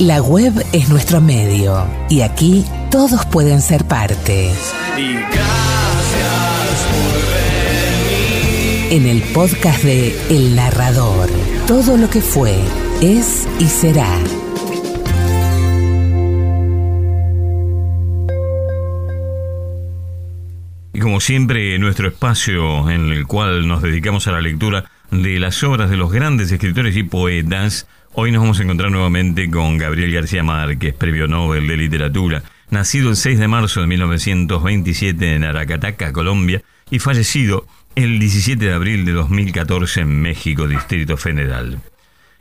La web es nuestro medio y aquí todos pueden ser parte. Y gracias por venir. En el podcast de El Narrador, todo lo que fue, es y será. Y como siempre, nuestro espacio en el cual nos dedicamos a la lectura de las obras de los grandes escritores y poetas, hoy nos vamos a encontrar nuevamente con Gabriel García Márquez, premio Nobel de Literatura, nacido el 6 de marzo de 1927 en Aracataca, Colombia, y fallecido el 17 de abril de 2014 en México, Distrito Federal.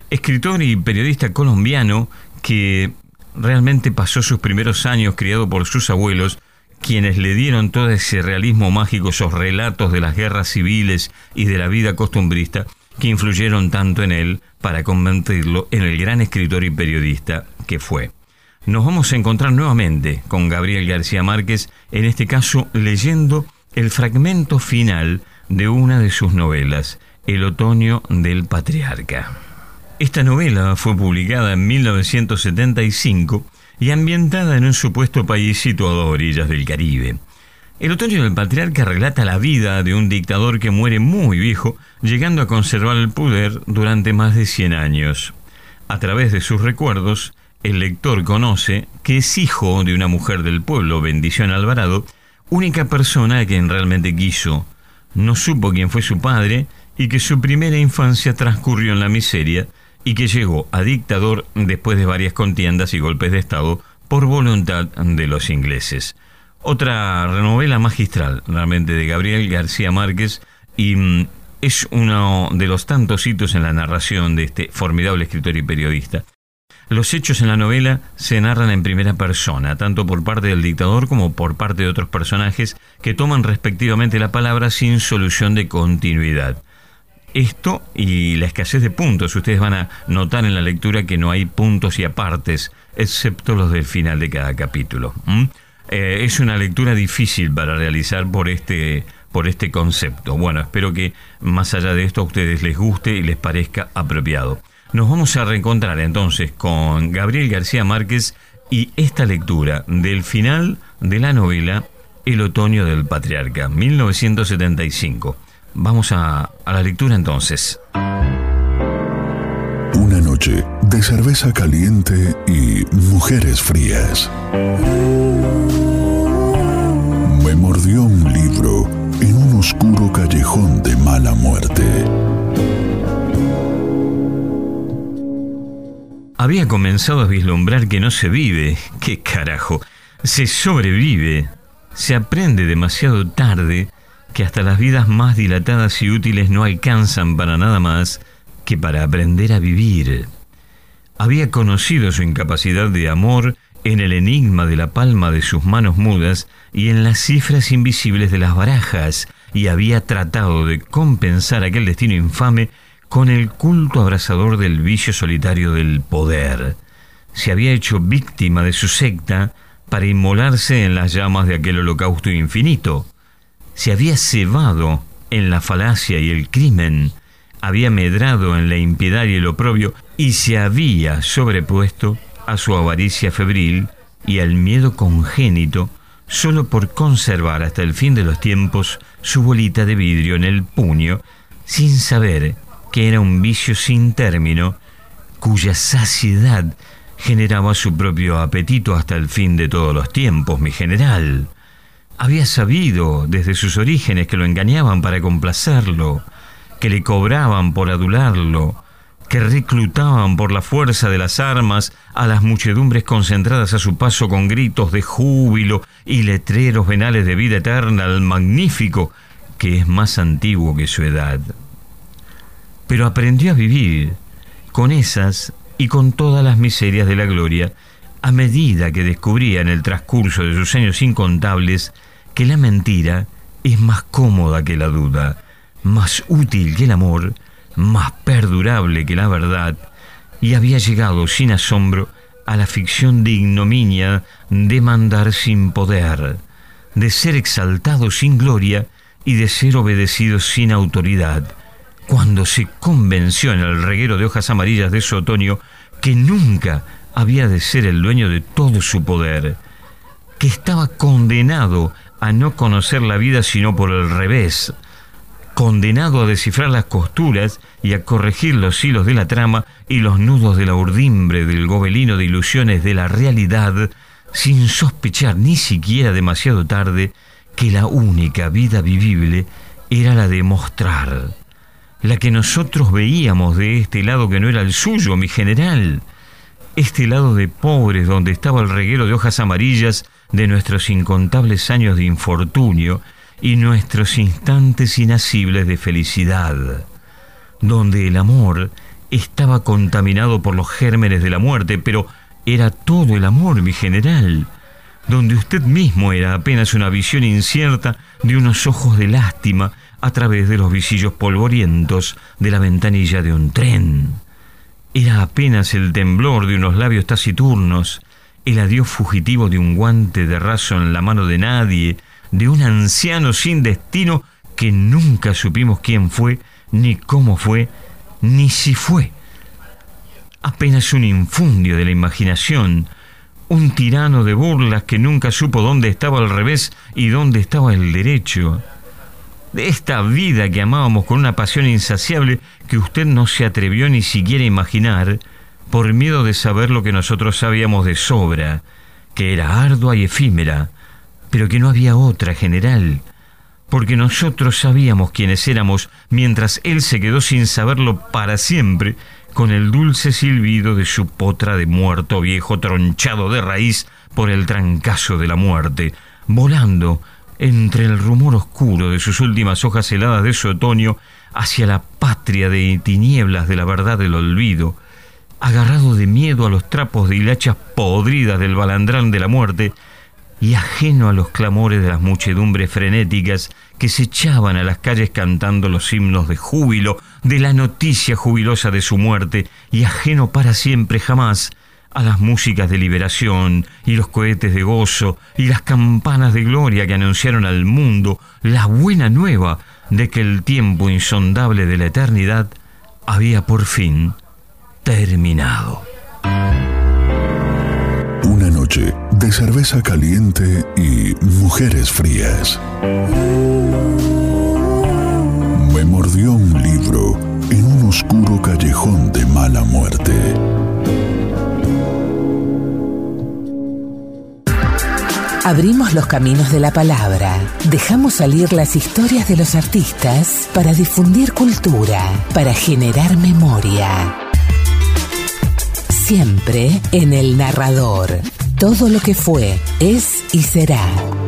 Escritor y periodista colombiano que realmente pasó sus primeros años criado por sus abuelos, quienes le dieron todo ese realismo mágico, esos relatos de las guerras civiles y de la vida costumbrista, que influyeron tanto en él para convertirlo en el gran escritor y periodista que fue. Nos vamos a encontrar nuevamente con Gabriel García Márquez, en este caso leyendo el fragmento final de una de sus novelas, El otoño del patriarca. Esta novela fue publicada en 1975 y ambientada en un supuesto país situado a orillas del Caribe. El otoño del patriarca relata la vida de un dictador que muere muy viejo, llegando a conservar el poder durante más de 100 años. A través de sus recuerdos, el lector conoce que es hijo de una mujer del pueblo, Bendición Alvarado, única persona a quien realmente quiso. No supo quién fue su padre y que su primera infancia transcurrió en la miseria, y que llegó a dictador después de varias contiendas y golpes de Estado por voluntad de los ingleses. Otra novela magistral, realmente, de Gabriel García Márquez y mm, es uno de los tantos hitos en la narración de este formidable escritor y periodista. Los hechos en la novela se narran en primera persona, tanto por parte del dictador como por parte de otros personajes que toman respectivamente la palabra sin solución de continuidad. Esto y la escasez de puntos, ustedes van a notar en la lectura que no hay puntos y apartes, excepto los del final de cada capítulo. Eh, es una lectura difícil para realizar por este, por este concepto. Bueno, espero que más allá de esto a ustedes les guste y les parezca apropiado. Nos vamos a reencontrar entonces con Gabriel García Márquez y esta lectura del final de la novela El otoño del patriarca, 1975. Vamos a, a la lectura entonces. Una noche de cerveza caliente y mujeres frías. Me mordió un libro en un oscuro callejón de mala muerte. Había comenzado a vislumbrar que no se vive, qué carajo, se sobrevive, se aprende demasiado tarde que hasta las vidas más dilatadas y útiles no alcanzan para nada más que para aprender a vivir. Había conocido su incapacidad de amor en el enigma de la palma de sus manos mudas y en las cifras invisibles de las barajas, y había tratado de compensar aquel destino infame con el culto abrasador del vicio solitario del poder. Se había hecho víctima de su secta para inmolarse en las llamas de aquel holocausto infinito se había cebado en la falacia y el crimen, había medrado en la impiedad y el oprobio, y se había sobrepuesto a su avaricia febril y al miedo congénito, solo por conservar hasta el fin de los tiempos su bolita de vidrio en el puño, sin saber que era un vicio sin término, cuya saciedad generaba su propio apetito hasta el fin de todos los tiempos, mi general. Había sabido desde sus orígenes que lo engañaban para complacerlo, que le cobraban por adularlo, que reclutaban por la fuerza de las armas a las muchedumbres concentradas a su paso con gritos de júbilo y letreros venales de vida eterna al magnífico que es más antiguo que su edad. Pero aprendió a vivir con esas y con todas las miserias de la gloria a medida que descubría en el transcurso de sus años incontables que la mentira es más cómoda que la duda, más útil que el amor, más perdurable que la verdad, y había llegado sin asombro a la ficción de ignominia de mandar sin poder, de ser exaltado sin gloria y de ser obedecido sin autoridad, cuando se convenció en el reguero de hojas amarillas de su otoño que nunca había de ser el dueño de todo su poder, que estaba condenado a no conocer la vida sino por el revés, condenado a descifrar las costuras y a corregir los hilos de la trama y los nudos de la urdimbre del gobelino de ilusiones de la realidad, sin sospechar ni siquiera demasiado tarde que la única vida vivible era la de mostrar, la que nosotros veíamos de este lado que no era el suyo, mi general, este lado de pobres donde estaba el reguero de hojas amarillas de nuestros incontables años de infortunio y nuestros instantes inasibles de felicidad, donde el amor estaba contaminado por los gérmenes de la muerte, pero era todo el amor, mi general, donde usted mismo era apenas una visión incierta de unos ojos de lástima a través de los visillos polvorientos de la ventanilla de un tren. Era apenas el temblor de unos labios taciturnos, el adiós fugitivo de un guante de raso en la mano de nadie, de un anciano sin destino que nunca supimos quién fue, ni cómo fue, ni si fue. Apenas un infundio de la imaginación, un tirano de burlas que nunca supo dónde estaba el revés y dónde estaba el derecho. De esta vida que amábamos con una pasión insaciable que usted no se atrevió ni siquiera a imaginar, por miedo de saber lo que nosotros sabíamos de sobra, que era ardua y efímera, pero que no había otra general, porque nosotros sabíamos quiénes éramos mientras él se quedó sin saberlo para siempre con el dulce silbido de su potra de muerto viejo tronchado de raíz por el trancazo de la muerte, volando entre el rumor oscuro de sus últimas hojas heladas de su otoño hacia la patria de tinieblas de la verdad del olvido, agarrado de miedo a los trapos de hilachas podridas del balandrán de la muerte, y ajeno a los clamores de las muchedumbres frenéticas que se echaban a las calles cantando los himnos de júbilo, de la noticia jubilosa de su muerte, y ajeno para siempre jamás a las músicas de liberación y los cohetes de gozo y las campanas de gloria que anunciaron al mundo la buena nueva de que el tiempo insondable de la eternidad había por fin terminado. Una noche de cerveza caliente y mujeres frías. Me mordió un libro en un oscuro callejón de mala muerte. Abrimos los caminos de la palabra, dejamos salir las historias de los artistas para difundir cultura, para generar memoria. Siempre en el narrador. Todo lo que fue, es y será.